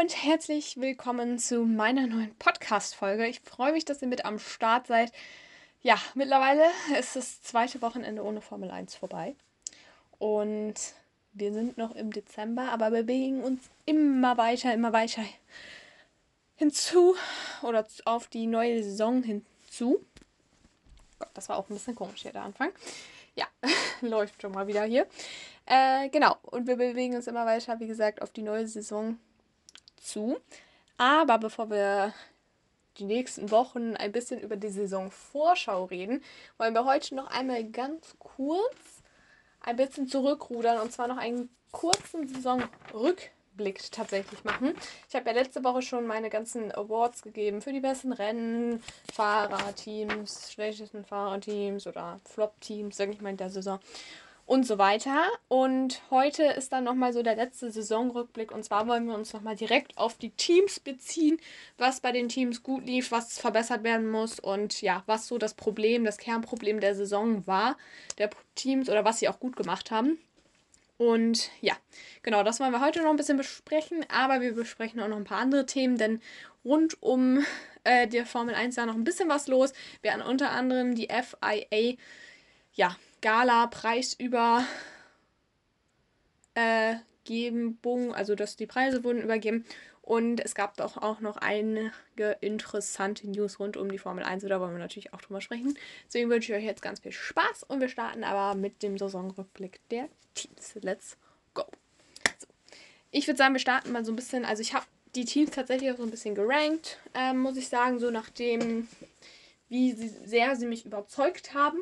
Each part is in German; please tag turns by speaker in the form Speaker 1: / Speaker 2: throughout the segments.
Speaker 1: und herzlich willkommen zu meiner neuen Podcast-Folge. Ich freue mich, dass ihr mit am Start seid. Ja, mittlerweile ist das zweite Wochenende ohne Formel 1 vorbei. Und wir sind noch im Dezember, aber bewegen uns immer weiter, immer weiter hinzu oder auf die neue Saison hinzu. Gott, das war auch ein bisschen komisch hier der Anfang. Ja, läuft schon mal wieder hier. Äh, genau, und wir bewegen uns immer weiter, wie gesagt, auf die neue Saison zu. Aber bevor wir die nächsten Wochen ein bisschen über die Saisonvorschau reden, wollen wir heute noch einmal ganz kurz ein bisschen zurückrudern und zwar noch einen kurzen Saisonrückblick tatsächlich machen. Ich habe ja letzte Woche schon meine ganzen Awards gegeben für die besten Rennen, Fahrerteams, schlechtesten Fahrerteams oder Flop-Teams, sage ich mal, in der Saison und so weiter. Und heute ist dann nochmal so der letzte Saisonrückblick. Und zwar wollen wir uns nochmal direkt auf die Teams beziehen, was bei den Teams gut lief, was verbessert werden muss und ja, was so das Problem, das Kernproblem der Saison war, der Teams oder was sie auch gut gemacht haben. Und ja, genau, das wollen wir heute noch ein bisschen besprechen, aber wir besprechen auch noch ein paar andere Themen, denn rund um äh, die Formel 1 da noch ein bisschen was los. Wir haben unter anderem die FIA, ja, Gala preisüber äh, also dass die Preise wurden übergeben. Und es gab doch auch noch einige interessante News rund um die Formel 1. Da wollen wir natürlich auch drüber sprechen. Deswegen wünsche ich euch jetzt ganz viel Spaß und wir starten aber mit dem Saisonrückblick der Teams. Let's go. So. Ich würde sagen, wir starten mal so ein bisschen. Also, ich habe die Teams tatsächlich auch so ein bisschen gerankt, ähm, muss ich sagen, so nachdem, wie sehr sie mich überzeugt haben.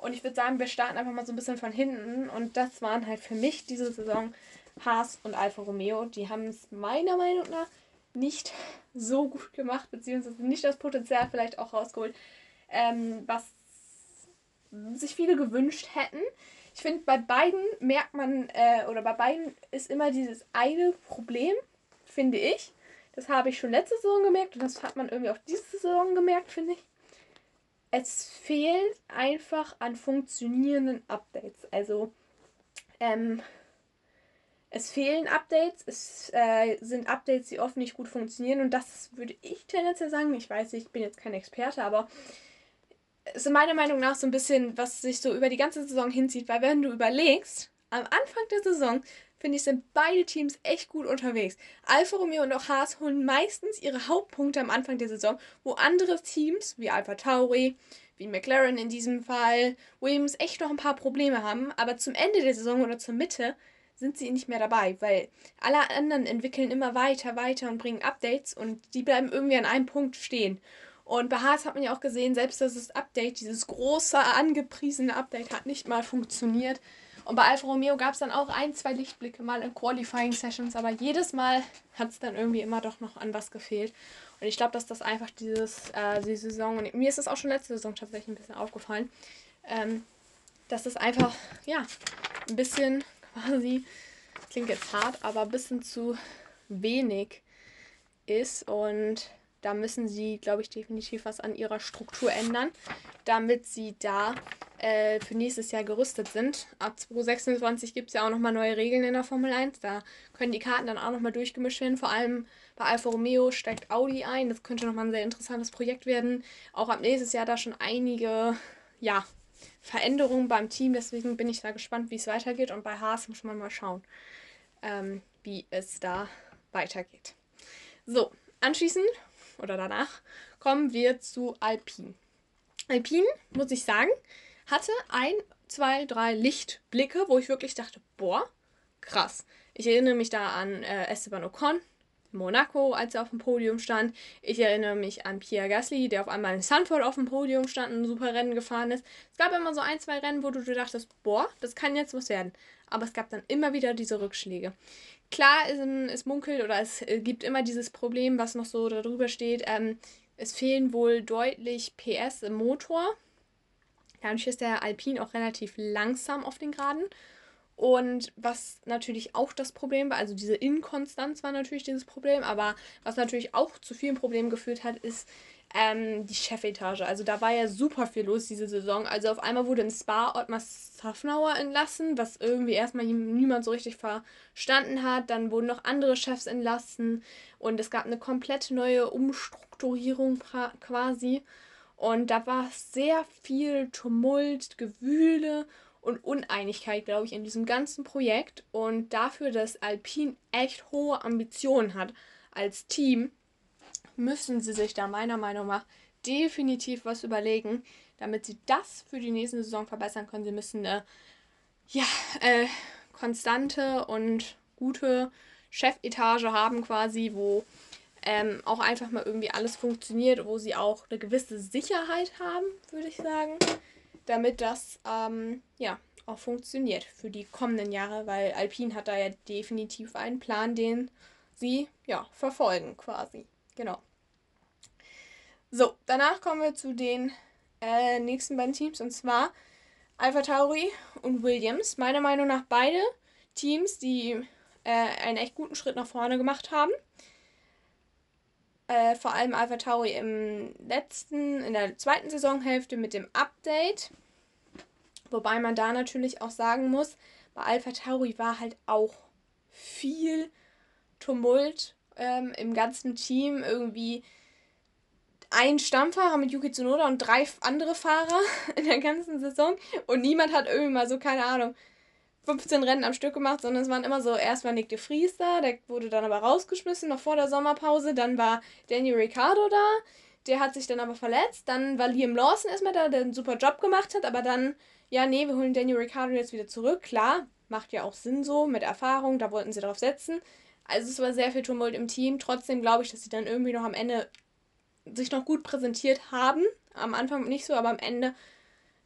Speaker 1: Und ich würde sagen, wir starten einfach mal so ein bisschen von hinten. Und das waren halt für mich diese Saison Haas und Alfa Romeo. Die haben es meiner Meinung nach nicht so gut gemacht, beziehungsweise nicht das Potenzial vielleicht auch rausgeholt, ähm, was sich viele gewünscht hätten. Ich finde, bei beiden merkt man, äh, oder bei beiden ist immer dieses eine Problem, finde ich. Das habe ich schon letzte Saison gemerkt und das hat man irgendwie auch diese Saison gemerkt, finde ich es fehlt einfach an funktionierenden Updates. Also, ähm, es fehlen Updates, es äh, sind Updates, die oft nicht gut funktionieren und das würde ich tendenziell sagen. Ich weiß, ich bin jetzt kein Experte, aber es ist meiner Meinung nach so ein bisschen, was sich so über die ganze Saison hinzieht, weil wenn du überlegst, am Anfang der Saison finde ich, sind beide Teams echt gut unterwegs. Alfa Romeo und auch Haas holen meistens ihre Hauptpunkte am Anfang der Saison, wo andere Teams wie Alpha Tauri, wie McLaren in diesem Fall, Williams echt noch ein paar Probleme haben, aber zum Ende der Saison oder zur Mitte sind sie nicht mehr dabei, weil alle anderen entwickeln immer weiter, weiter und bringen Updates und die bleiben irgendwie an einem Punkt stehen. Und bei Haas hat man ja auch gesehen, selbst das Update, dieses große angepriesene Update, hat nicht mal funktioniert. Und bei Alfa Romeo gab es dann auch ein, zwei Lichtblicke mal in Qualifying Sessions, aber jedes Mal hat es dann irgendwie immer doch noch an was gefehlt. Und ich glaube, dass das einfach dieses, äh, die Saison, und mir ist das auch schon letzte Saison tatsächlich ein bisschen aufgefallen, ähm, dass das einfach, ja, ein bisschen quasi, klingt jetzt hart, aber ein bisschen zu wenig ist und da müssen sie, glaube ich, definitiv was an ihrer Struktur ändern, damit sie da äh, für nächstes Jahr gerüstet sind. Ab 2026 gibt es ja auch nochmal neue Regeln in der Formel 1. Da können die Karten dann auch nochmal durchgemischt werden. Vor allem bei Alfa Romeo steigt Audi ein. Das könnte nochmal ein sehr interessantes Projekt werden. Auch ab nächstes Jahr da schon einige, ja, Veränderungen beim Team. Deswegen bin ich da gespannt, wie es weitergeht. Und bei Haas muss man mal schauen, ähm, wie es da weitergeht. So, anschließend oder danach kommen wir zu Alpine. Alpine, muss ich sagen, hatte ein, zwei, drei Lichtblicke, wo ich wirklich dachte, boah, krass. Ich erinnere mich da an äh, Esteban Ocon, Monaco, als er auf dem Podium stand. Ich erinnere mich an Pierre Gasly, der auf einmal in Sanford auf dem Podium stand und ein super Rennen gefahren ist. Es gab immer so ein, zwei Rennen, wo du dachtest, boah, das kann jetzt was werden. Aber es gab dann immer wieder diese Rückschläge. Klar, es, es munkelt oder es äh, gibt immer dieses Problem, was noch so darüber steht. Ähm, es fehlen wohl deutlich PS im Motor. Dadurch ist der Alpine auch relativ langsam auf den Geraden. Und was natürlich auch das Problem war, also diese Inkonstanz war natürlich dieses Problem, aber was natürlich auch zu vielen Problemen geführt hat, ist, ähm, die Chefetage. Also da war ja super viel los diese Saison. Also auf einmal wurde im Spa Ottmar Safnauer entlassen, was irgendwie erstmal niemand so richtig verstanden hat. Dann wurden noch andere Chefs entlassen und es gab eine komplett neue Umstrukturierung quasi. Und da war sehr viel Tumult, Gewühle und Uneinigkeit, glaube ich, in diesem ganzen Projekt. Und dafür, dass Alpine echt hohe Ambitionen hat als Team, müssen sie sich da meiner Meinung nach definitiv was überlegen, damit sie das für die nächste Saison verbessern können. Sie müssen eine ja, äh, konstante und gute Chefetage haben quasi, wo ähm, auch einfach mal irgendwie alles funktioniert, wo sie auch eine gewisse Sicherheit haben, würde ich sagen, damit das ähm, ja auch funktioniert für die kommenden Jahre, weil Alpine hat da ja definitiv einen Plan, den sie ja verfolgen quasi. Genau. So, danach kommen wir zu den äh, nächsten beiden Teams und zwar Alpha Tauri und Williams. Meiner Meinung nach beide Teams, die äh, einen echt guten Schritt nach vorne gemacht haben. Äh, vor allem Alpha Tauri im letzten, in der zweiten Saisonhälfte mit dem Update. Wobei man da natürlich auch sagen muss, bei Alpha Tauri war halt auch viel Tumult ähm, im ganzen Team. Irgendwie ein Stammfahrer mit Yuki Tsunoda und drei andere Fahrer in der ganzen Saison. Und niemand hat irgendwie mal so, keine Ahnung, 15 Rennen am Stück gemacht, sondern es waren immer so, erst war Nick de Vries da, der wurde dann aber rausgeschmissen, noch vor der Sommerpause. Dann war Daniel Ricciardo da, der hat sich dann aber verletzt. Dann war Liam Lawson erstmal da, der einen super Job gemacht hat, aber dann, ja, nee, wir holen Daniel Ricciardo jetzt wieder zurück. Klar, macht ja auch Sinn so, mit Erfahrung, da wollten sie drauf setzen. Also es war sehr viel Tumult im Team. Trotzdem glaube ich, dass sie dann irgendwie noch am Ende sich noch gut präsentiert haben. Am Anfang nicht so, aber am Ende,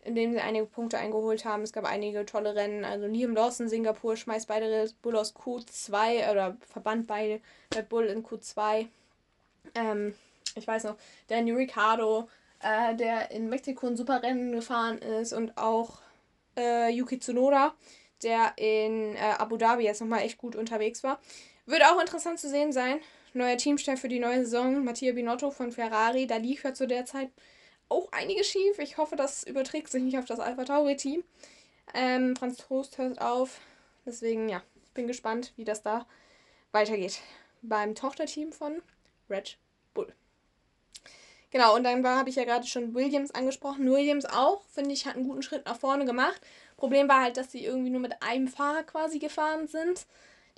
Speaker 1: indem sie einige Punkte eingeholt haben. Es gab einige tolle Rennen. Also Liam Lawson, Singapur, schmeißt beide Red Bull aus Q2 oder verbannt beide Red Bull in Q2. Ähm, ich weiß noch, Daniel Ricciardo, äh, der in Mexiko ein super Rennen gefahren ist und auch äh, Yuki Tsunoda, der in äh, Abu Dhabi jetzt nochmal echt gut unterwegs war. Wird auch interessant zu sehen sein, neuer Teamchef für die neue Saison, Mattia Binotto von Ferrari. Da lief ja zu der Zeit auch einiges schief. Ich hoffe, das überträgt sich nicht auf das Alpha Tauri-Team. Ähm, Franz Trost hört auf. Deswegen, ja, ich bin gespannt, wie das da weitergeht. Beim Tochterteam von Red Bull. Genau, und dann habe ich ja gerade schon Williams angesprochen. Williams auch, finde ich, hat einen guten Schritt nach vorne gemacht. Problem war halt, dass sie irgendwie nur mit einem Fahrer quasi gefahren sind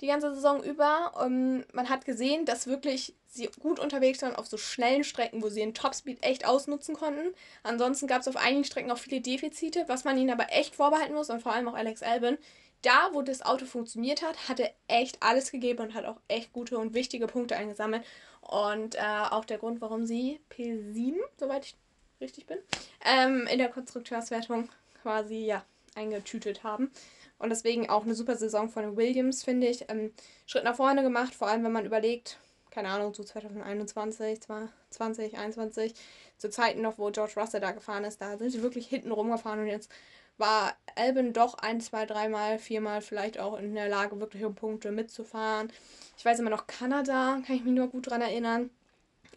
Speaker 1: die ganze Saison über. Um, ähm, man hat gesehen, dass wirklich sie gut unterwegs waren auf so schnellen Strecken, wo sie den Topspeed echt ausnutzen konnten. Ansonsten gab es auf einigen Strecken auch viele Defizite, was man ihnen aber echt vorbehalten muss und vor allem auch Alex Albin. Da, wo das Auto funktioniert hat, hat er echt alles gegeben und hat auch echt gute und wichtige Punkte eingesammelt. Und äh, auch der Grund, warum sie P7, soweit ich richtig bin, ähm, in der Konstrukteurswertung quasi ja eingetütet haben. Und deswegen auch eine super Saison von Williams, finde ich. Ähm, Schritt nach vorne gemacht, vor allem wenn man überlegt, keine Ahnung, so 2021, 2021, zu Zeiten noch, wo George Russell da gefahren ist, da sind sie wirklich hinten rumgefahren und jetzt war Albin doch ein, zwei, dreimal, viermal vielleicht auch in der Lage, wirklich um Punkte mitzufahren. Ich weiß immer noch Kanada, kann ich mich nur gut dran erinnern,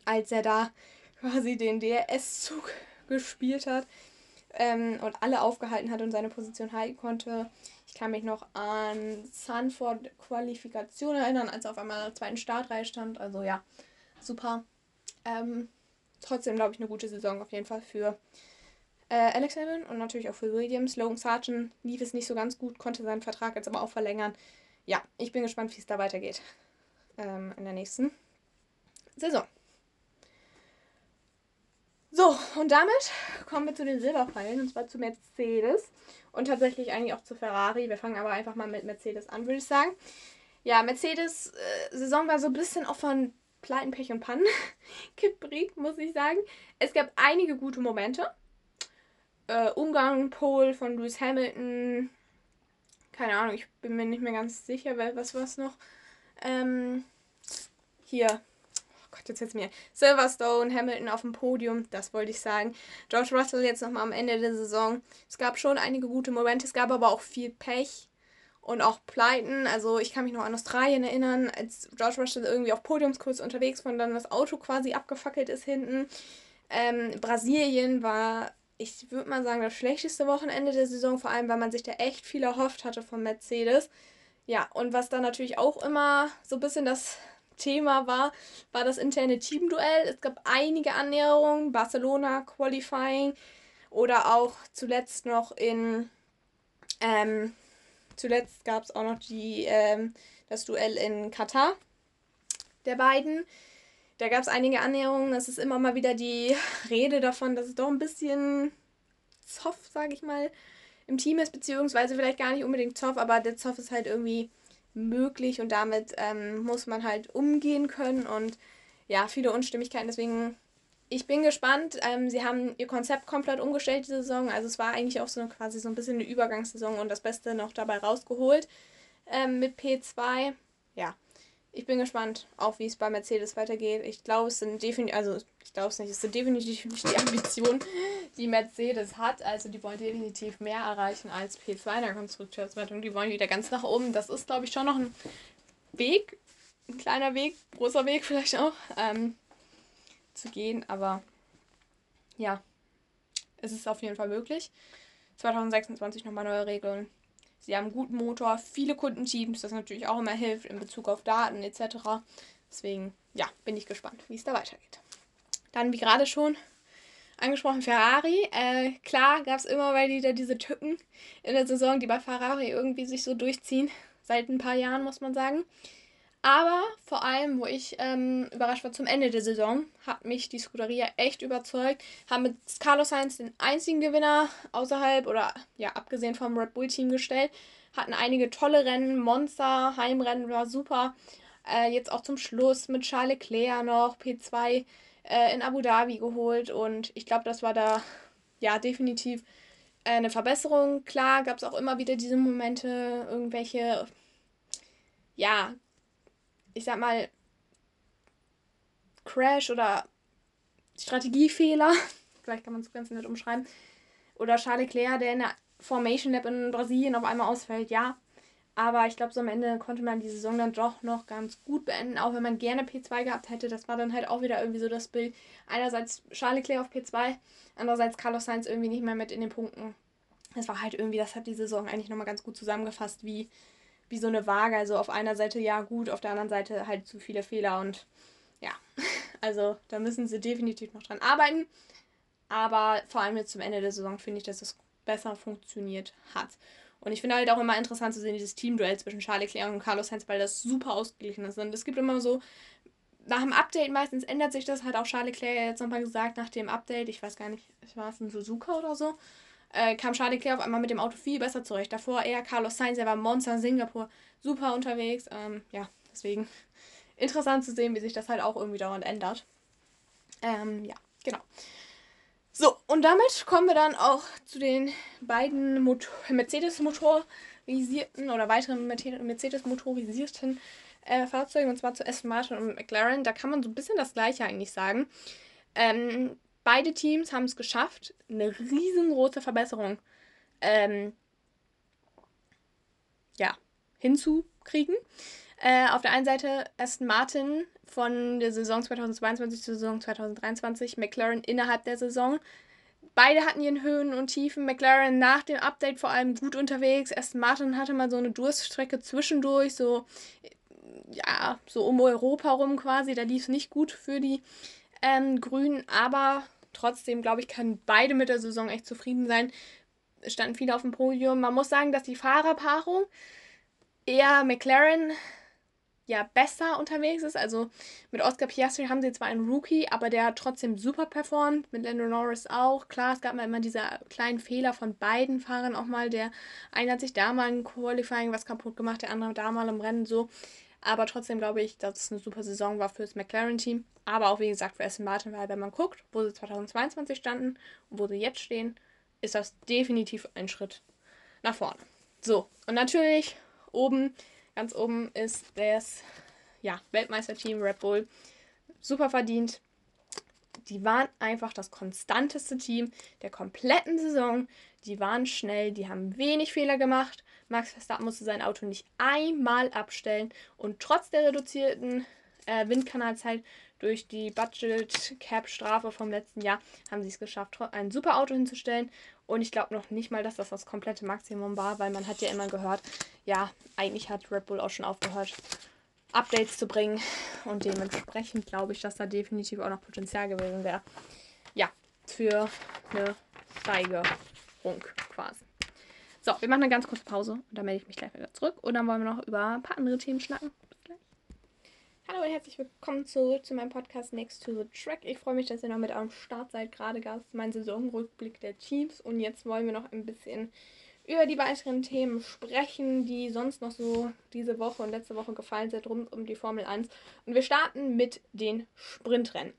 Speaker 1: als er da quasi den DRS-Zug gespielt hat ähm, und alle aufgehalten hat und seine Position halten konnte. Ich kann mich noch an Sanford Qualifikation erinnern, als er auf einmal in der zweiten Startreihe stand. Also ja, super. Ähm, trotzdem glaube ich eine gute Saison auf jeden Fall für äh, Alex Allen und natürlich auch für Williams. Logan Sargent lief es nicht so ganz gut, konnte seinen Vertrag jetzt aber auch verlängern. Ja, ich bin gespannt, wie es da weitergeht ähm, in der nächsten Saison. So, und damit kommen wir zu den Silberpfeilen, und zwar zu Mercedes und tatsächlich eigentlich auch zu Ferrari. Wir fangen aber einfach mal mit Mercedes an, würde ich sagen. Ja, Mercedes äh, Saison war so ein bisschen auch von Pleiten, Pech und Pannen geprägt, muss ich sagen. Es gab einige gute Momente. Äh, Ungarn, Pole von Lewis Hamilton. Keine Ahnung, ich bin mir nicht mehr ganz sicher, was war es noch. Ähm, hier, Gott, jetzt jetzt mir. Silverstone, Hamilton auf dem Podium, das wollte ich sagen. George Russell jetzt nochmal am Ende der Saison. Es gab schon einige gute Momente, es gab aber auch viel Pech und auch Pleiten. Also ich kann mich noch an Australien erinnern, als George Russell irgendwie auf Podiumskurs unterwegs war und dann das Auto quasi abgefackelt ist hinten. Ähm, Brasilien war, ich würde mal sagen, das schlechteste Wochenende der Saison, vor allem weil man sich da echt viel erhofft hatte von Mercedes. Ja, und was dann natürlich auch immer so ein bisschen das Thema war, war das interne Teamduell. Es gab einige Annäherungen, Barcelona Qualifying oder auch zuletzt noch in, ähm, zuletzt gab es auch noch die, ähm, das Duell in Katar der beiden. Da gab es einige Annäherungen. Es ist immer mal wieder die Rede davon, dass es doch ein bisschen Zoff, sage ich mal, im Team ist, beziehungsweise vielleicht gar nicht unbedingt Zoff, aber der Zoff ist halt irgendwie möglich und damit ähm, muss man halt umgehen können und ja, viele Unstimmigkeiten. Deswegen, ich bin gespannt. Ähm, sie haben ihr Konzept komplett umgestellt diese Saison. Also es war eigentlich auch so quasi so ein bisschen eine Übergangssaison und das Beste noch dabei rausgeholt ähm, mit P2. Ja, ich bin gespannt, auch wie es bei Mercedes weitergeht. Ich glaube, es sind definitiv, also ich glaube es nicht, es sind definitiv nicht die Ambitionen, die Mercedes hat. Also die wollen definitiv mehr erreichen als P2 in der Konstrukteurswertung. Die wollen wieder ganz nach oben. Das ist, glaube ich, schon noch ein Weg, ein kleiner Weg, großer Weg vielleicht auch, ähm, zu gehen. Aber ja, es ist auf jeden Fall möglich. 2026 nochmal neue Regeln. Sie haben einen guten Motor, viele Kundenteams, das natürlich auch immer hilft in Bezug auf Daten etc. Deswegen, ja, bin ich gespannt, wie es da weitergeht. Dann, wie gerade schon angesprochen, Ferrari. Äh, klar gab es immer mal wieder diese Tücken in der Saison, die bei Ferrari irgendwie sich so durchziehen. Seit ein paar Jahren, muss man sagen. Aber vor allem, wo ich ähm, überrascht war zum Ende der Saison, hat mich die Scuderia echt überzeugt. Haben mit Carlos Sainz den einzigen Gewinner außerhalb oder ja, abgesehen vom Red Bull Team gestellt. Hatten einige tolle Rennen, Monster, Heimrennen war super. Äh, jetzt auch zum Schluss mit Charles Leclerc noch P2 äh, in Abu Dhabi geholt und ich glaube, das war da ja definitiv äh, eine Verbesserung. Klar gab es auch immer wieder diese Momente, irgendwelche ja, ich sag mal, Crash oder Strategiefehler, vielleicht kann man es ganz nett umschreiben, oder Charles Leclerc, der in der Formation Lab in Brasilien auf einmal ausfällt, ja. Aber ich glaube, so am Ende konnte man die Saison dann doch noch ganz gut beenden, auch wenn man gerne P2 gehabt hätte. Das war dann halt auch wieder irgendwie so das Bild. Einerseits Charles Leclerc auf P2, andererseits Carlos Sainz irgendwie nicht mehr mit in den Punkten. Das war halt irgendwie, das hat die Saison eigentlich nochmal ganz gut zusammengefasst, wie wie so eine Waage. Also auf einer Seite ja gut, auf der anderen Seite halt zu viele Fehler und ja, also da müssen sie definitiv noch dran arbeiten. Aber vor allem jetzt zum Ende der Saison finde ich, dass es besser funktioniert hat. Und ich finde halt auch immer interessant zu sehen, dieses Teamduell zwischen Charles Leclerc und Carlos Sainz, weil das super ausgeglichen ist. Und es gibt immer so, nach dem Update meistens ändert sich das, hat auch Charles Leclerc jetzt nochmal gesagt, nach dem Update, ich weiß gar nicht, war es ein Suzuka oder so, äh, kam Charles Leclerc auf einmal mit dem Auto viel besser zurecht. Davor eher Carlos Sainz, er war Monster in Singapur, super unterwegs. Ähm, ja, deswegen interessant zu sehen, wie sich das halt auch irgendwie dauernd ändert. Ähm, ja, genau. So, und damit kommen wir dann auch zu den beiden Mercedes-motorisierten oder weiteren Mercedes-motorisierten äh, Fahrzeugen, und zwar zu Aston Martin und McLaren. Da kann man so ein bisschen das Gleiche eigentlich sagen. Ähm, beide Teams haben es geschafft, eine riesengroße Verbesserung ähm, ja, hinzukriegen. Äh, auf der einen Seite Aston Martin von der Saison 2022 zur Saison 2023, McLaren innerhalb der Saison. Beide hatten ihren Höhen und Tiefen. McLaren nach dem Update vor allem gut unterwegs. Aston Martin hatte mal so eine Durststrecke zwischendurch, so ja, so um Europa rum quasi. Da lief es nicht gut für die ähm, Grünen, aber trotzdem, glaube ich, können beide mit der Saison echt zufrieden sein. Es standen viele auf dem Podium. Man muss sagen, dass die Fahrerpaarung eher McLaren ja besser unterwegs ist. Also mit Oscar Piastri haben sie zwar einen Rookie, aber der hat trotzdem super performt. Mit Lando Norris auch. Klar, es gab mal immer diese kleinen Fehler von beiden Fahrern auch mal. Der eine hat sich da mal im Qualifying was kaputt gemacht, der andere da mal im Rennen so. Aber trotzdem glaube ich, dass es eine super Saison war für das McLaren-Team. Aber auch wie gesagt für Aston Martin, weil wenn man guckt, wo sie 2022 standen und wo sie jetzt stehen, ist das definitiv ein Schritt nach vorne. So, und natürlich oben, ganz oben ist das ja, Weltmeisterteam Red Bull. Super verdient. Die waren einfach das konstanteste Team der kompletten Saison. Die waren schnell, die haben wenig Fehler gemacht. Max Verstappen musste sein Auto nicht einmal abstellen und trotz der reduzierten äh, Windkanalzeit durch die Budget Cap Strafe vom letzten Jahr haben sie es geschafft, ein super Auto hinzustellen. Und ich glaube noch nicht mal, dass das das komplette Maximum war, weil man hat ja immer gehört, ja, eigentlich hat Red Bull auch schon aufgehört, Updates zu bringen. Und dementsprechend glaube ich, dass da definitiv auch noch Potenzial gewesen wäre. Ja, für eine Steigerung quasi. So, wir machen eine ganz kurze Pause und dann melde ich mich gleich wieder zurück. Und dann wollen wir noch über ein paar andere Themen schnacken. Bis gleich. Hallo und herzlich willkommen zurück zu meinem Podcast Next to the Track. Ich freue mich, dass ihr noch mit am Start seid. Gerade gab es meinen Saisonrückblick der Teams und jetzt wollen wir noch ein bisschen über die weiteren Themen sprechen, die sonst noch so diese Woche und letzte Woche gefallen sind rund um die Formel 1. Und wir starten mit den Sprintrennen.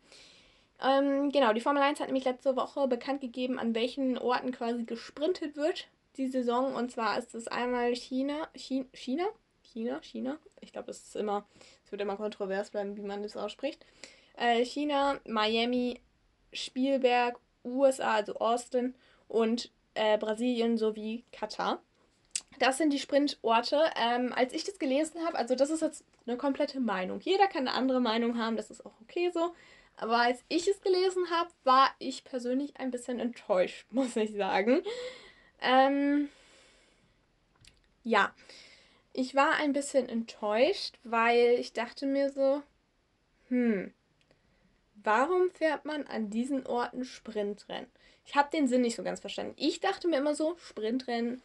Speaker 1: Ähm, genau, die Formel 1 hat nämlich letzte Woche bekannt gegeben, an welchen Orten quasi gesprintet wird die Saison. Und zwar ist es einmal China, China, China, China. Ich glaube, es ist immer, es wird immer kontrovers bleiben, wie man das ausspricht. Äh, China, Miami, Spielberg, USA, also Austin und äh, Brasilien sowie Katar. Das sind die Sprintorte. Ähm, als ich das gelesen habe, also das ist jetzt eine komplette Meinung. Jeder kann eine andere Meinung haben, das ist auch okay so. Aber als ich es gelesen habe, war ich persönlich ein bisschen enttäuscht, muss ich sagen. Ähm, ja, ich war ein bisschen enttäuscht, weil ich dachte mir so, hm, warum fährt man an diesen Orten Sprintrennen? Ich habe den Sinn nicht so ganz verstanden. Ich dachte mir immer so, Sprintrennen,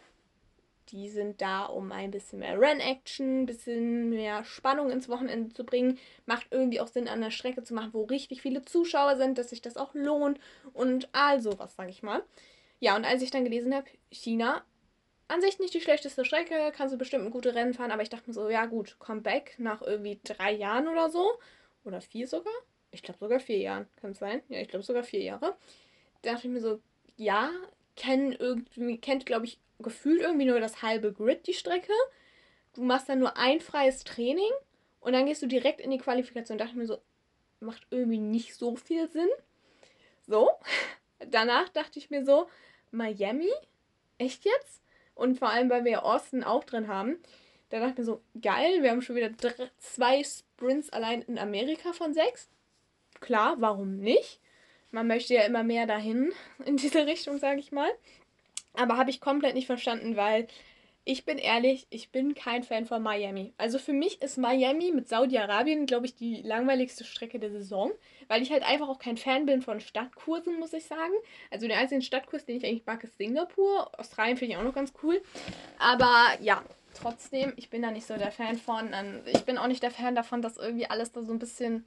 Speaker 1: die sind da, um ein bisschen mehr Run-Action, ein bisschen mehr Spannung ins Wochenende zu bringen. Macht irgendwie auch Sinn, an der Strecke zu machen, wo richtig viele Zuschauer sind, dass sich das auch lohnt und all sowas, sage ich mal. Ja, und als ich dann gelesen habe, China, an sich nicht die schlechteste Strecke, kannst du bestimmt ein gute Rennen fahren, aber ich dachte mir so, ja gut, Comeback nach irgendwie drei Jahren oder so. Oder vier sogar? Ich glaube sogar vier Jahren, kann es sein? Ja, ich glaube sogar vier Jahre. Da dachte ich mir so, ja, kennen irgendwie, kennt, glaube ich, gefühlt irgendwie nur das halbe Grid, die Strecke. Du machst dann nur ein freies Training und dann gehst du direkt in die Qualifikation. Da dachte ich mir so, macht irgendwie nicht so viel Sinn. So. Danach dachte ich mir so, Miami? Echt jetzt? Und vor allem, weil wir ja Austin auch drin haben. Da dachte ich mir so, geil, wir haben schon wieder drei, zwei Sprints allein in Amerika von sechs. Klar, warum nicht? Man möchte ja immer mehr dahin in diese Richtung, sage ich mal. Aber habe ich komplett nicht verstanden, weil ich bin ehrlich, ich bin kein Fan von Miami. Also für mich ist Miami mit Saudi-Arabien, glaube ich, die langweiligste Strecke der Saison, weil ich halt einfach auch kein Fan bin von Stadtkursen, muss ich sagen. Also der einzige Stadtkurs, den ich eigentlich mag, ist Singapur. Australien finde ich auch noch ganz cool. Aber ja, trotzdem, ich bin da nicht so der Fan von. Ich bin auch nicht der Fan davon, dass irgendwie alles da so ein bisschen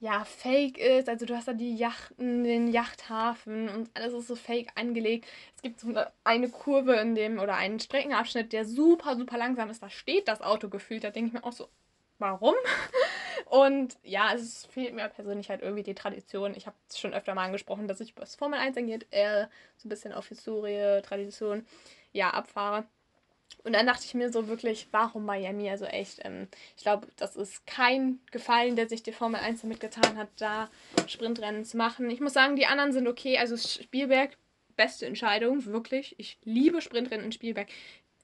Speaker 1: ja, fake ist. Also du hast da die Yachten, den Yachthafen und alles ist so fake angelegt. Es gibt so eine Kurve in dem oder einen Streckenabschnitt, der super, super langsam ist. Da steht das Auto gefühlt. Da denke ich mir auch so, warum? Und ja, es fehlt mir persönlich halt irgendwie die Tradition. Ich habe es schon öfter mal angesprochen, dass ich was Formel 1 angeht, eher so ein bisschen auf Historie, Tradition, ja, abfahre. Und dann dachte ich mir so wirklich, warum Miami? Also echt, ähm, ich glaube, das ist kein Gefallen, der sich die Formel 1 damit getan hat, da Sprintrennen zu machen. Ich muss sagen, die anderen sind okay. Also Spielberg, beste Entscheidung, wirklich. Ich liebe Sprintrennen in Spielberg.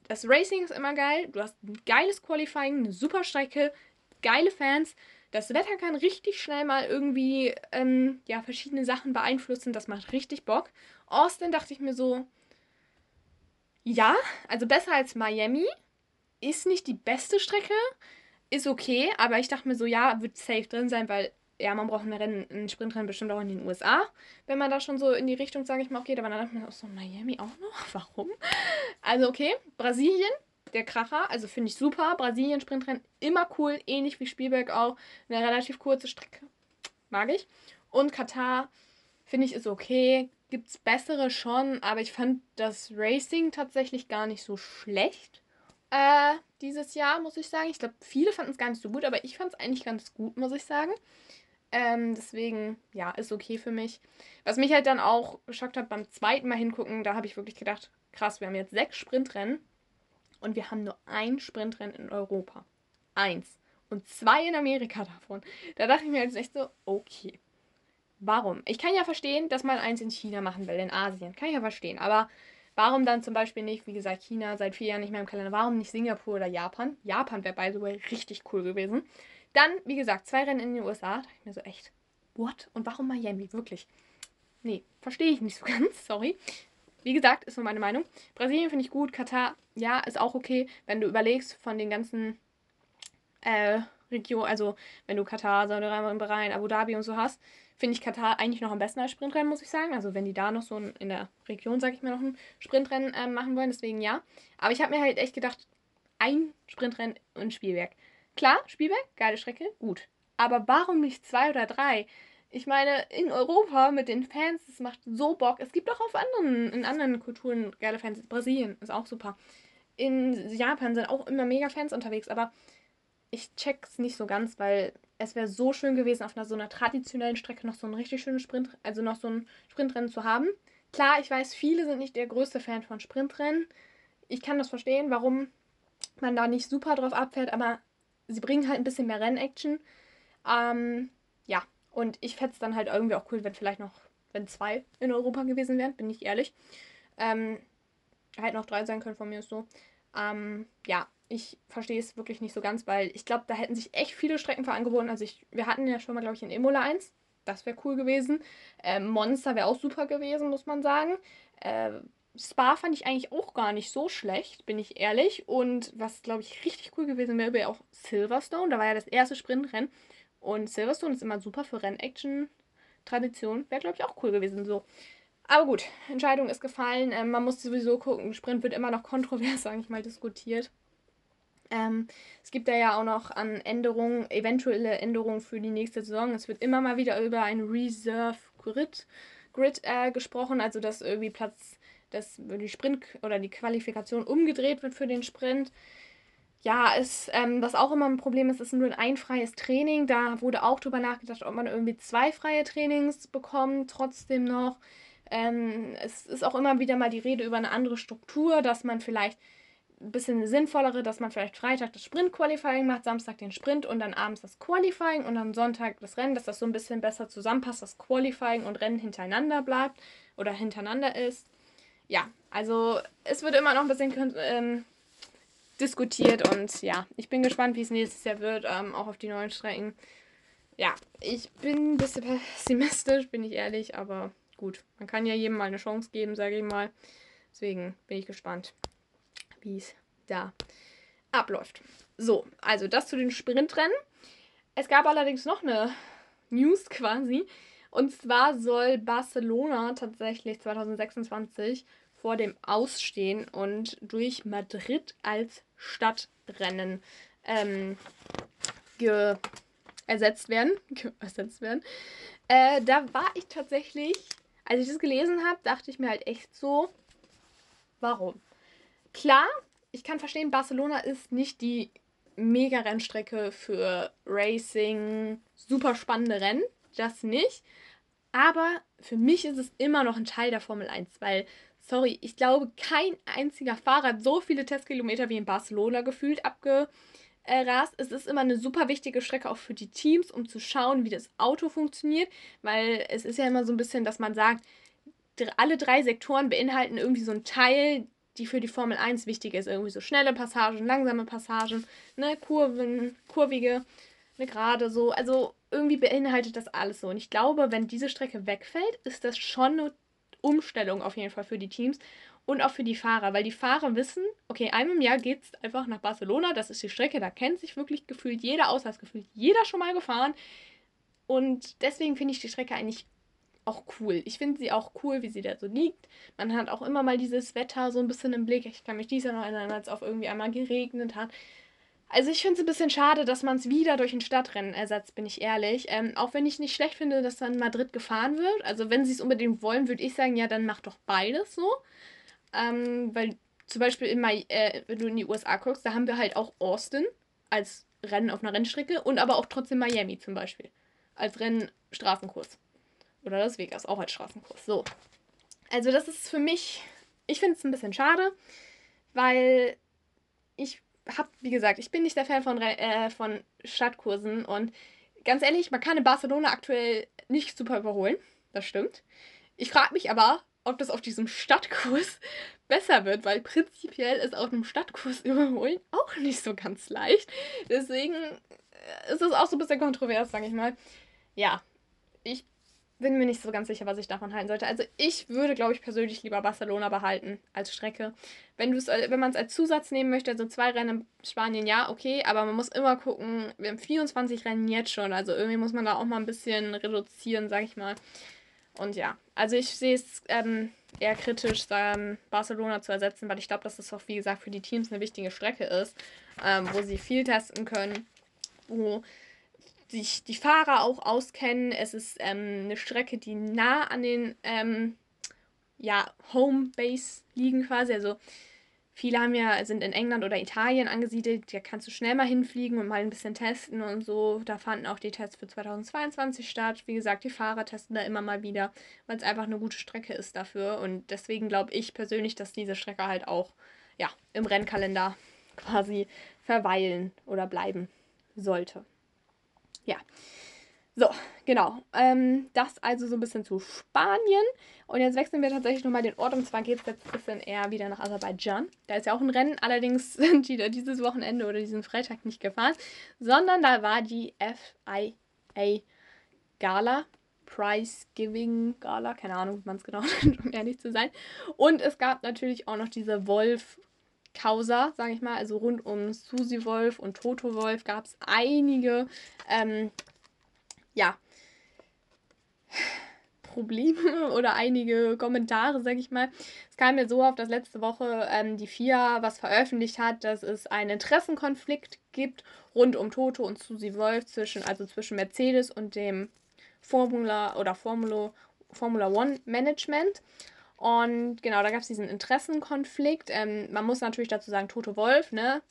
Speaker 1: Das Racing ist immer geil. Du hast ein geiles Qualifying, eine super Strecke, geile Fans. Das Wetter kann richtig schnell mal irgendwie ähm, ja, verschiedene Sachen beeinflussen. Das macht richtig Bock. Austin dachte ich mir so, ja, also besser als Miami. Ist nicht die beste Strecke. Ist okay, aber ich dachte mir so, ja, wird safe drin sein, weil ja, man braucht ein Rennen, ein Sprintrennen bestimmt auch in den USA, wenn man da schon so in die Richtung, sage ich mal, geht. Aber dann dachte mir auch so, Miami auch noch? Warum? Also okay, Brasilien, der Kracher, also finde ich super. Brasilien Sprintrennen immer cool, ähnlich wie Spielberg auch. Eine relativ kurze Strecke. Mag ich. Und Katar finde ich ist okay gibt es bessere schon, aber ich fand das Racing tatsächlich gar nicht so schlecht äh, dieses Jahr, muss ich sagen. Ich glaube, viele fanden es gar nicht so gut, aber ich fand es eigentlich ganz gut, muss ich sagen. Ähm, deswegen, ja, ist okay für mich. Was mich halt dann auch geschockt hat beim zweiten Mal hingucken, da habe ich wirklich gedacht, krass, wir haben jetzt sechs Sprintrennen und wir haben nur ein Sprintrennen in Europa. Eins. Und zwei in Amerika davon. Da dachte ich mir jetzt echt so, okay. Warum? Ich kann ja verstehen, dass man eins in China machen will, in Asien. Kann ich ja verstehen. Aber warum dann zum Beispiel nicht, wie gesagt, China seit vier Jahren nicht mehr im Kalender? Warum nicht Singapur oder Japan? Japan wäre the way richtig cool gewesen. Dann, wie gesagt, zwei Rennen in den USA. Da dachte ich mir so echt, what? Und warum Miami? Wirklich? Nee, verstehe ich nicht so ganz, sorry. Wie gesagt, ist nur meine Meinung. Brasilien finde ich gut, Katar, ja, ist auch okay, wenn du überlegst von den ganzen äh, Regionen, also wenn du Katar, Saudi-Arabien, Abu Dhabi und so hast, finde ich Katar eigentlich noch am besten als Sprintrennen, muss ich sagen. Also wenn die da noch so in der Region, sage ich mal, noch ein Sprintrennen äh, machen wollen, deswegen ja. Aber ich habe mir halt echt gedacht, ein Sprintrennen und Spielberg. Klar, Spielberg, geile Strecke, gut. Aber warum nicht zwei oder drei? Ich meine, in Europa mit den Fans, das macht so Bock. Es gibt auch auf anderen, in anderen Kulturen geile Fans. Brasilien ist auch super. In Japan sind auch immer mega Fans unterwegs, aber ich check's nicht so ganz, weil es wäre so schön gewesen, auf einer so einer traditionellen Strecke noch so ein richtig schönes Sprint, also noch so ein Sprintrennen zu haben. Klar, ich weiß, viele sind nicht der größte Fan von Sprintrennen. Ich kann das verstehen, warum man da nicht super drauf abfährt, aber sie bringen halt ein bisschen mehr Rennaction. Ähm, ja, und ich fände es dann halt irgendwie auch cool, wenn vielleicht noch, wenn zwei in Europa gewesen wären, bin ich ehrlich. Ähm, halt noch drei sein können von mir ist so. Ähm, ja, ich verstehe es wirklich nicht so ganz, weil ich glaube, da hätten sich echt viele Strecken für angeboten. Also ich, wir hatten ja schon mal, glaube ich, in Imola 1. Das wäre cool gewesen. Ähm, Monster wäre auch super gewesen, muss man sagen. Äh, Spa fand ich eigentlich auch gar nicht so schlecht, bin ich ehrlich. Und was, glaube ich, richtig cool gewesen wäre, wäre auch Silverstone. Da war ja das erste Sprintrennen. Und Silverstone ist immer super für Rennaction-Tradition. Wäre, glaube ich, auch cool gewesen so. Aber gut, Entscheidung ist gefallen. Ähm, man muss sowieso gucken. Sprint wird immer noch kontrovers, sage ich mal, diskutiert. Ähm, es gibt da ja auch noch an Änderungen, eventuelle Änderungen für die nächste Saison. Es wird immer mal wieder über ein Reserve Grid, Grid äh, gesprochen, also dass irgendwie Platz, dass die Sprint oder die Qualifikation umgedreht wird für den Sprint ja, es, ähm, was auch immer ein Problem ist, ist nur ein freies Training. Da wurde auch drüber nachgedacht, ob man irgendwie zwei freie Trainings bekommt, trotzdem noch. Ähm, es ist auch immer wieder mal die Rede über eine andere Struktur, dass man vielleicht ein bisschen sinnvollere, dass man vielleicht Freitag das Sprint-Qualifying macht, Samstag den Sprint und dann abends das Qualifying und dann Sonntag das Rennen, dass das so ein bisschen besser zusammenpasst, dass Qualifying und Rennen hintereinander bleibt oder hintereinander ist. Ja, also es wird immer noch ein bisschen ähm, diskutiert und ja, ich bin gespannt, wie es nächstes Jahr wird, ähm, auch auf die neuen Strecken. Ja, ich bin ein bisschen pessimistisch, bin ich ehrlich, aber gut, man kann ja jedem mal eine Chance geben, sage ich mal. Deswegen bin ich gespannt, wie es da abläuft. So, also das zu den Sprintrennen. Es gab allerdings noch eine News quasi. Und zwar soll Barcelona tatsächlich 2026 vor dem Ausstehen und durch Madrid als Stadtrennen ähm, ersetzt werden. ersetzt werden. Äh, da war ich tatsächlich, als ich das gelesen habe, dachte ich mir halt echt so, warum? Klar, ich kann verstehen, Barcelona ist nicht die Mega-Rennstrecke für Racing, super spannende Rennen, das nicht. Aber für mich ist es immer noch ein Teil der Formel 1, weil sorry, ich glaube, kein einziger Fahrer hat so viele Testkilometer wie in Barcelona gefühlt abgerast. Es ist immer eine super wichtige Strecke auch für die Teams, um zu schauen, wie das Auto funktioniert, weil es ist ja immer so ein bisschen, dass man sagt, alle drei Sektoren beinhalten irgendwie so einen Teil, die für die Formel 1 wichtig ist. Irgendwie so schnelle Passagen, langsame Passagen, ne, Kurven, kurvige, eine gerade so. Also irgendwie beinhaltet das alles so. Und ich glaube, wenn diese Strecke wegfällt, ist das schon eine Umstellung auf jeden Fall für die Teams und auch für die Fahrer, weil die Fahrer wissen, okay, einmal im Jahr geht es einfach nach Barcelona, das ist die Strecke, da kennt sich wirklich gefühlt jeder aus, hat gefühlt jeder schon mal gefahren. Und deswegen finde ich die Strecke eigentlich auch cool. Ich finde sie auch cool, wie sie da so liegt. Man hat auch immer mal dieses Wetter so ein bisschen im Blick. Ich kann mich dieses Jahr noch erinnern, als es auf irgendwie einmal geregnet hat. Also ich finde es ein bisschen schade, dass man es wieder durch ein Stadtrennen ersetzt, bin ich ehrlich. Ähm, auch wenn ich nicht schlecht finde, dass dann Madrid gefahren wird. Also wenn sie es unbedingt wollen, würde ich sagen, ja, dann mach doch beides so. Ähm, weil zum Beispiel, in My, äh, wenn du in die USA guckst, da haben wir halt auch Austin als Rennen auf einer Rennstrecke und aber auch trotzdem Miami zum Beispiel als Rennstraßenkurs. Oder Las Vegas auch als Straßenkurs. So. Also das ist für mich, ich finde es ein bisschen schade, weil ich hab, wie gesagt, ich bin nicht der Fan von, äh, von Stadtkursen und ganz ehrlich, man kann in Barcelona aktuell nicht super überholen. Das stimmt. Ich frage mich aber, ob das auf diesem Stadtkurs besser wird, weil prinzipiell ist auf einem Stadtkurs überholen auch nicht so ganz leicht. Deswegen es ist auch so ein bisschen kontrovers, sage ich mal. Ja, ich bin mir nicht so ganz sicher, was ich davon halten sollte. Also ich würde, glaube ich, persönlich lieber Barcelona behalten als Strecke. Wenn, wenn man es als Zusatz nehmen möchte, also zwei Rennen in Spanien, ja, okay, aber man muss immer gucken, wir haben 24 Rennen jetzt schon, also irgendwie muss man da auch mal ein bisschen reduzieren, sag ich mal. Und ja, also ich sehe es ähm, eher kritisch, ähm, Barcelona zu ersetzen, weil ich glaube, dass es auch, wie gesagt, für die Teams eine wichtige Strecke ist, ähm, wo sie viel testen können, wo sich die Fahrer auch auskennen. Es ist ähm, eine Strecke, die nah an den ähm, ja, Home Base liegen quasi. Also viele haben ja, sind in England oder Italien angesiedelt. Da kannst du schnell mal hinfliegen und mal ein bisschen testen und so. Da fanden auch die Tests für 2022 statt. Wie gesagt, die Fahrer testen da immer mal wieder, weil es einfach eine gute Strecke ist dafür. Und deswegen glaube ich persönlich, dass diese Strecke halt auch ja, im Rennkalender quasi verweilen oder bleiben sollte. Ja. So, genau. Ähm, das also so ein bisschen zu Spanien. Und jetzt wechseln wir tatsächlich nochmal den Ort. Und zwar geht es jetzt ein bisschen eher wieder nach Aserbaidschan. Da ist ja auch ein Rennen. Allerdings sind die da dieses Wochenende oder diesen Freitag nicht gefahren. Sondern da war die FIA Gala. Prize Giving Gala. Keine Ahnung, wie man es genau nennt, um ehrlich zu sein. Und es gab natürlich auch noch diese Wolf Causa, sage ich mal, also rund um Susi Wolf und Toto Wolf gab es einige, ähm, ja, Probleme oder einige Kommentare, sage ich mal. Es kam mir so auf, dass letzte Woche ähm, die FIA was veröffentlicht hat, dass es einen Interessenkonflikt gibt rund um Toto und Susi Wolf zwischen, also zwischen Mercedes und dem Formula oder Formula, Formula One Management. Und genau, da gab es diesen Interessenkonflikt. Ähm, man muss natürlich dazu sagen, Toto Wolf, ne,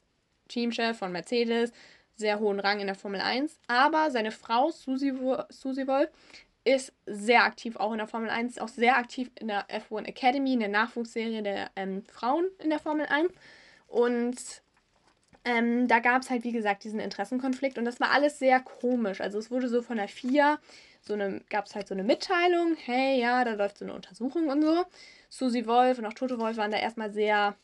Speaker 1: Teamchef von Mercedes, sehr hohen Rang in der Formel 1. Aber seine Frau, Susi, Susi Wolf, ist sehr aktiv auch in der Formel 1, auch sehr aktiv in der F1 Academy, in der Nachwuchsserie der ähm, Frauen in der Formel 1. Und ähm, da gab es halt, wie gesagt, diesen Interessenkonflikt und das war alles sehr komisch. Also es wurde so von der FIA so eine, gab es halt so eine Mitteilung, hey, ja, da läuft so eine Untersuchung und so. Susi Wolf und auch Toto Wolf waren da erstmal sehr,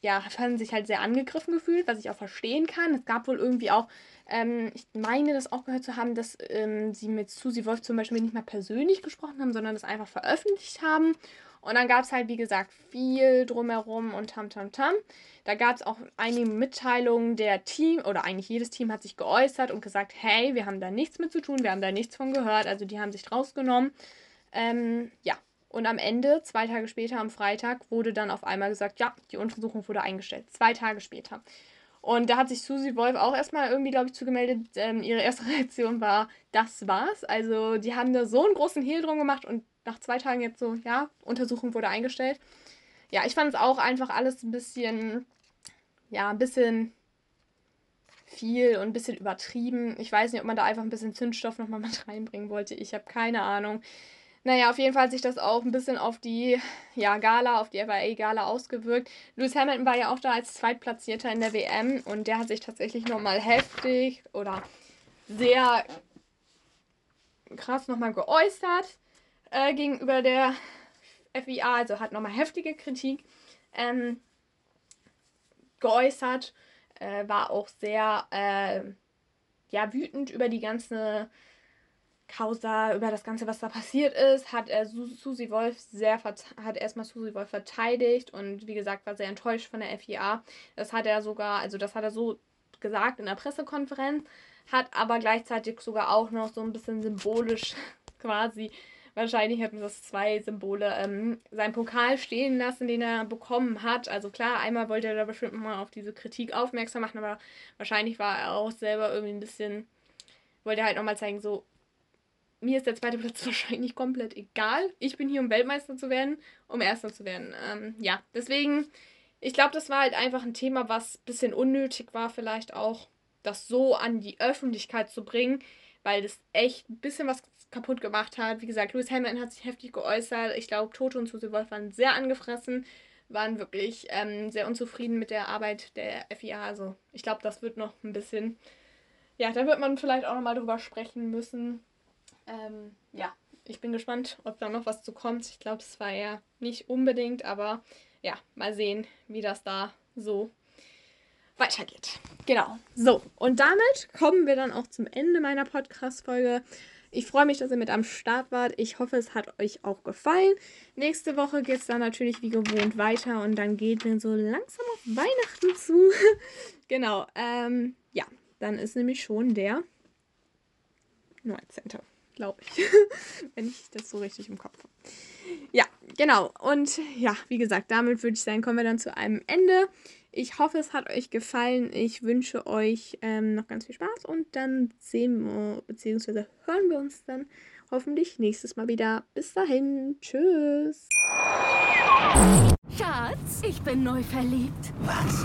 Speaker 1: ja, fanden sich halt sehr angegriffen gefühlt, was ich auch verstehen kann. Es gab wohl irgendwie auch, ähm, ich meine das auch gehört zu haben, dass ähm, sie mit Susi Wolf zum Beispiel nicht mal persönlich gesprochen haben, sondern das einfach veröffentlicht haben. Und dann gab es halt, wie gesagt, viel drumherum und tam tam tam. Da gab es auch einige Mitteilungen der Team oder eigentlich jedes Team hat sich geäußert und gesagt, hey, wir haben da nichts mit zu tun, wir haben da nichts von gehört. Also die haben sich rausgenommen. Ähm, ja. Und am Ende, zwei Tage später, am Freitag, wurde dann auf einmal gesagt, ja, die Untersuchung wurde eingestellt. Zwei Tage später. Und da hat sich Susi Wolf auch erstmal irgendwie, glaube ich, zugemeldet. Ähm, ihre erste Reaktion war, das war's. Also, die haben da so einen großen Hehl drum gemacht und nach zwei Tagen jetzt so, ja, Untersuchung wurde eingestellt. Ja, ich fand es auch einfach alles ein bisschen, ja, ein bisschen viel und ein bisschen übertrieben. Ich weiß nicht, ob man da einfach ein bisschen Zündstoff nochmal mit reinbringen wollte. Ich habe keine Ahnung. Naja, auf jeden Fall hat sich das auch ein bisschen auf die ja, Gala, auf die FIA-Gala ausgewirkt. Lewis Hamilton war ja auch da als Zweitplatzierter in der WM und der hat sich tatsächlich nochmal heftig oder sehr krass nochmal geäußert äh, gegenüber der FIA, also hat nochmal heftige Kritik ähm, geäußert, äh, war auch sehr äh, ja, wütend über die ganze Causa, über das Ganze, was da passiert ist, hat er Susi Wolf sehr hat erstmal Susi Wolf verteidigt und wie gesagt war sehr enttäuscht von der FIA. Das hat er sogar, also das hat er so gesagt in der Pressekonferenz, hat aber gleichzeitig sogar auch noch so ein bisschen symbolisch quasi wahrscheinlich hatten das zwei Symbole, ähm, seinen Pokal stehen lassen, den er bekommen hat. Also klar, einmal wollte er da bestimmt mal auf diese Kritik aufmerksam machen, aber wahrscheinlich war er auch selber irgendwie ein bisschen, wollte er halt nochmal zeigen, so, mir ist der zweite Platz wahrscheinlich komplett egal. Ich bin hier, um Weltmeister zu werden, um Erster zu werden. Ähm, ja, deswegen, ich glaube, das war halt einfach ein Thema, was ein bisschen unnötig war, vielleicht auch, das so an die Öffentlichkeit zu bringen, weil das echt ein bisschen was kaputt gemacht hat. Wie gesagt, Lewis Hamilton hat sich heftig geäußert. Ich glaube, Toto und Susie Wolf waren sehr angefressen, waren wirklich ähm, sehr unzufrieden mit der Arbeit der FIA. Also ich glaube, das wird noch ein bisschen, ja, da wird man vielleicht auch nochmal drüber sprechen müssen. Ähm, ja, ich bin gespannt, ob da noch was zu kommt. Ich glaube, es war ja nicht unbedingt, aber ja, mal sehen, wie das da so weitergeht. Genau. So, und damit kommen wir dann auch zum Ende meiner Podcast-Folge. Ich freue mich, dass ihr mit am Start wart. Ich hoffe, es hat euch auch gefallen. Nächste Woche geht es dann natürlich wie gewohnt weiter und dann geht es so langsam auf Weihnachten zu. genau. Ähm, ja, dann ist nämlich schon der 19. Glaube ich. Wenn ich das so richtig im Kopf habe. Ja, genau. Und ja, wie gesagt, damit würde ich sagen, kommen wir dann zu einem Ende. Ich hoffe, es hat euch gefallen. Ich wünsche euch ähm, noch ganz viel Spaß und dann sehen wir bzw. hören wir uns dann hoffentlich nächstes Mal wieder. Bis dahin. Tschüss.
Speaker 2: Schatz, ich bin neu verliebt.
Speaker 3: Was?